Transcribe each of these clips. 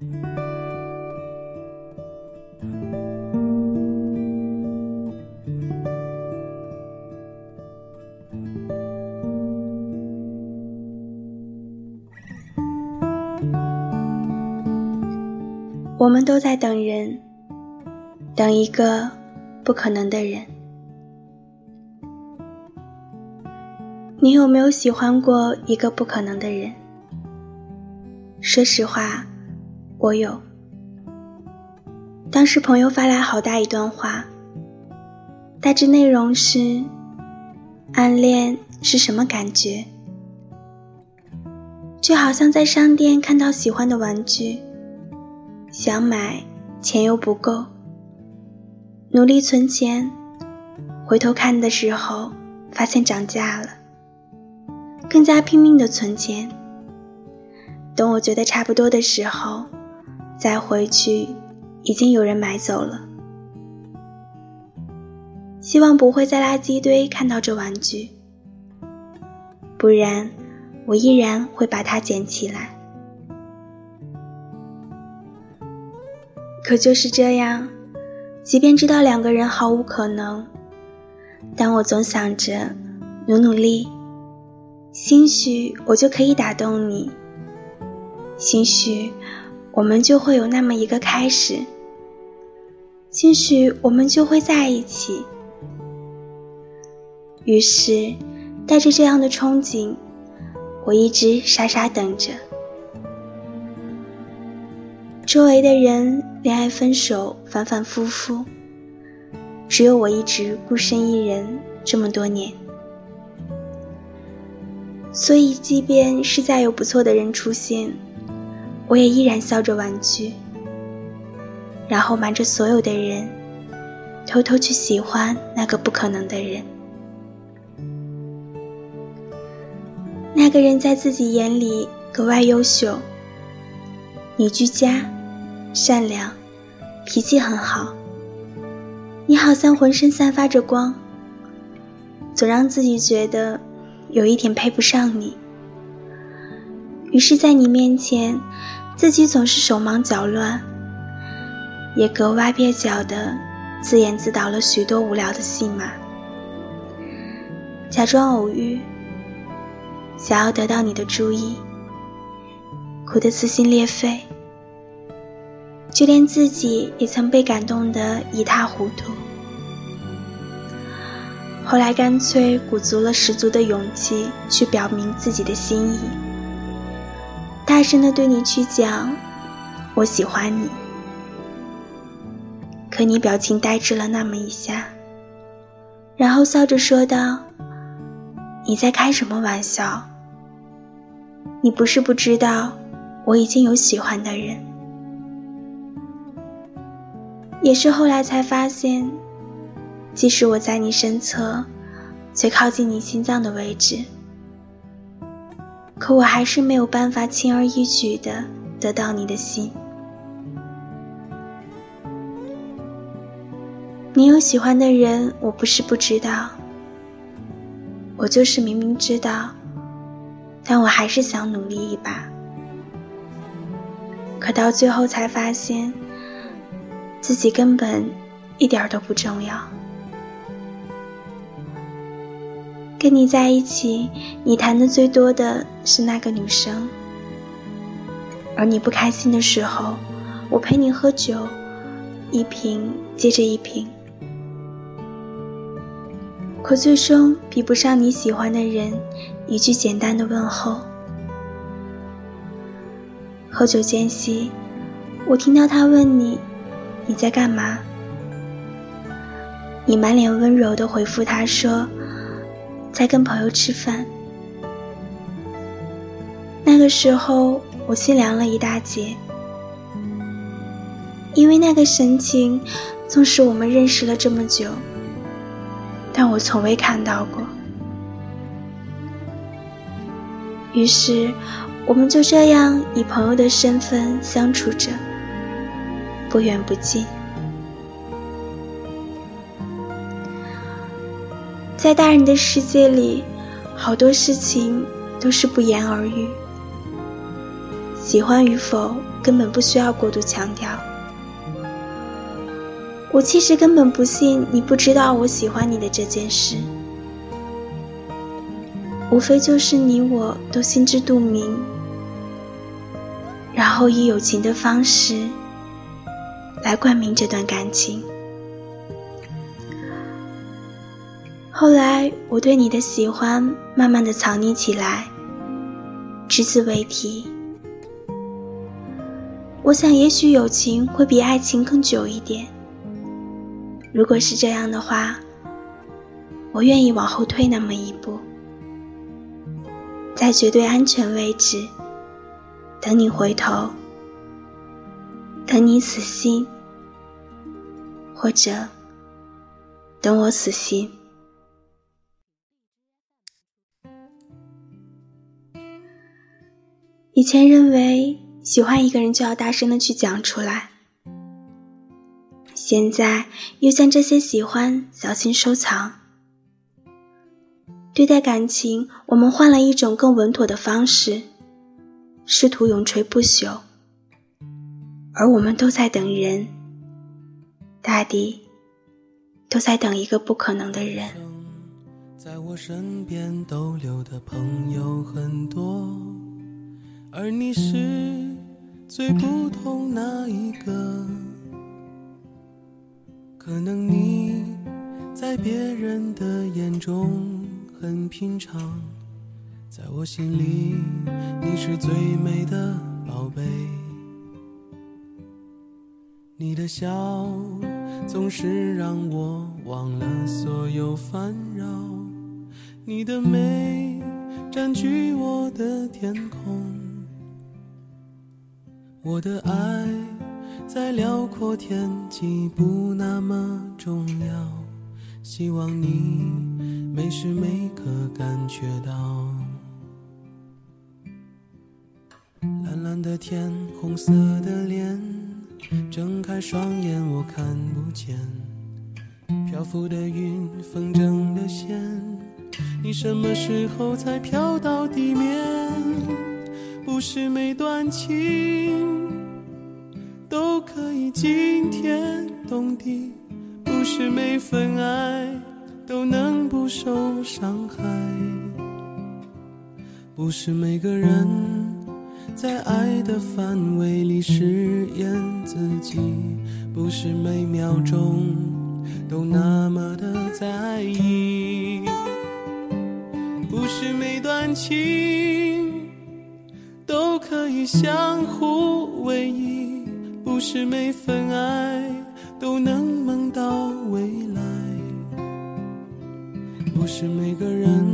我们都在等人，等一个不可能的人。你有没有喜欢过一个不可能的人？说实话，我有。当时朋友发来好大一段话，大致内容是：暗恋是什么感觉？就好像在商店看到喜欢的玩具。想买，钱又不够，努力存钱，回头看的时候发现涨价了，更加拼命的存钱。等我觉得差不多的时候，再回去，已经有人买走了。希望不会在垃圾堆看到这玩具，不然我依然会把它捡起来。可就是这样，即便知道两个人毫无可能，但我总想着努努力，兴许我就可以打动你，兴许我们就会有那么一个开始，兴许我们就会在一起。于是，带着这样的憧憬，我一直傻傻等着。周围的人恋爱分手反反复复，只有我一直孤身一人这么多年。所以，即便是再有不错的人出现，我也依然笑着婉拒，然后瞒着所有的人，偷偷去喜欢那个不可能的人。那个人在自己眼里格外优秀，你居家。善良，脾气很好。你好像浑身散发着光，总让自己觉得有一点配不上你。于是，在你面前，自己总是手忙脚乱，也格外蹩脚的自演自导了许多无聊的戏码，假装偶遇，想要得到你的注意，哭得撕心裂肺。就连自己也曾被感动得一塌糊涂，后来干脆鼓足了十足的勇气去表明自己的心意，大声的对你去讲“我喜欢你”，可你表情呆滞了那么一下，然后笑着说道：“你在开什么玩笑？你不是不知道我已经有喜欢的人。”也是后来才发现，即使我在你身侧，最靠近你心脏的位置，可我还是没有办法轻而易举的得到你的心。你有喜欢的人，我不是不知道，我就是明明知道，但我还是想努力一把，可到最后才发现。自己根本一点都不重要。跟你在一起，你谈的最多的是那个女生，而你不开心的时候，我陪你喝酒，一瓶接着一瓶。可最终比不上你喜欢的人一句简单的问候。喝酒间隙，我听到他问你。你在干嘛？你满脸温柔的回复他说：“在跟朋友吃饭。”那个时候我心凉了一大截，因为那个神情，纵使我们认识了这么久，但我从未看到过。于是，我们就这样以朋友的身份相处着。不远不近，在大人的世界里，好多事情都是不言而喻。喜欢与否根本不需要过度强调。我其实根本不信你不知道我喜欢你的这件事，无非就是你我都心知肚明，然后以友情的方式来冠名这段感情。后来我对你的喜欢慢慢的藏匿起来，只字未提。我想，也许友情会比爱情更久一点。如果是这样的话，我愿意往后退那么一步，在绝对安全位置，等你回头，等你死心，或者等我死心。以前认为喜欢一个人就要大声的去讲出来。现在又将这些喜欢小心收藏。对待感情，我们换了一种更稳妥的方式，试图永垂不朽。而我们都在等人，大抵都在等一个不可能的人。在我身边逗留的朋友很多，而你是最不同那一个。可能你在别人的眼中很平常，在我心里你是最美的宝贝。你的笑总是让我忘了所有烦扰，你的美占据我的天空，我的爱。在辽阔天际不那么重要，希望你每时每刻感觉到。蓝蓝的天，红色的脸，睁开双眼我看不见。漂浮的云，风筝的线，你什么时候才飘到地面？不是每段情。都可以惊天动地，不是每份爱都能不受伤害，不是每个人在爱的范围里试验自己，不是每秒钟都那么的在意，不是每段情都可以相互偎依。不是每份爱都能梦到未来，不是每个人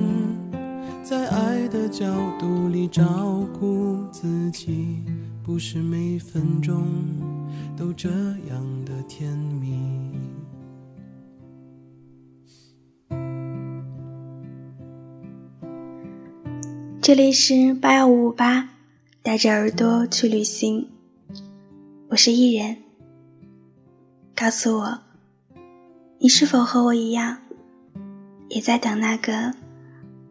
在爱的角度里照顾自己，不是每分钟都这样的甜蜜。这里是八幺五五八，带着耳朵去旅行。我是艺人，告诉我，你是否和我一样，也在等那个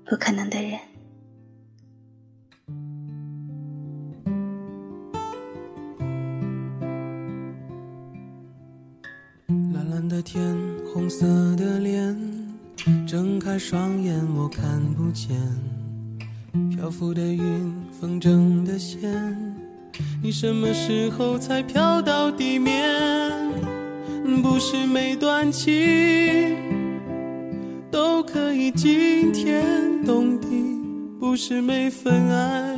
不可能的人？蓝蓝的天，红色的脸，睁开双眼我看不见，漂浮的云，风筝的线。你什么时候才飘到地面？不是每段情都可以惊天动地，不是每份爱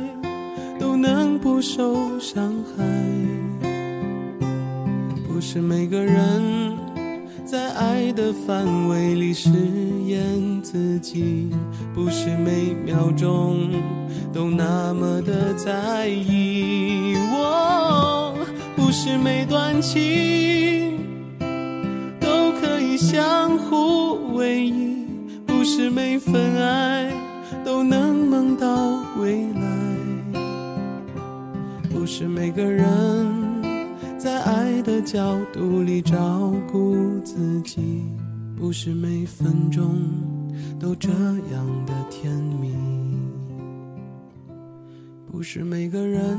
都能不受伤害，不是每个人在爱的范围里试验自己，不是每秒钟都那么的在意。我不是每段情都可以相互偎依，不是每份爱都能梦到未来，不是每个人在爱的角度里照顾自己，不是每分钟都这样的甜蜜，不是每个人。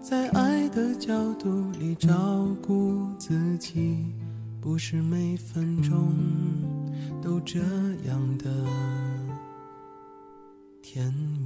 在爱的角度里照顾自己，不是每分钟都这样的甜蜜。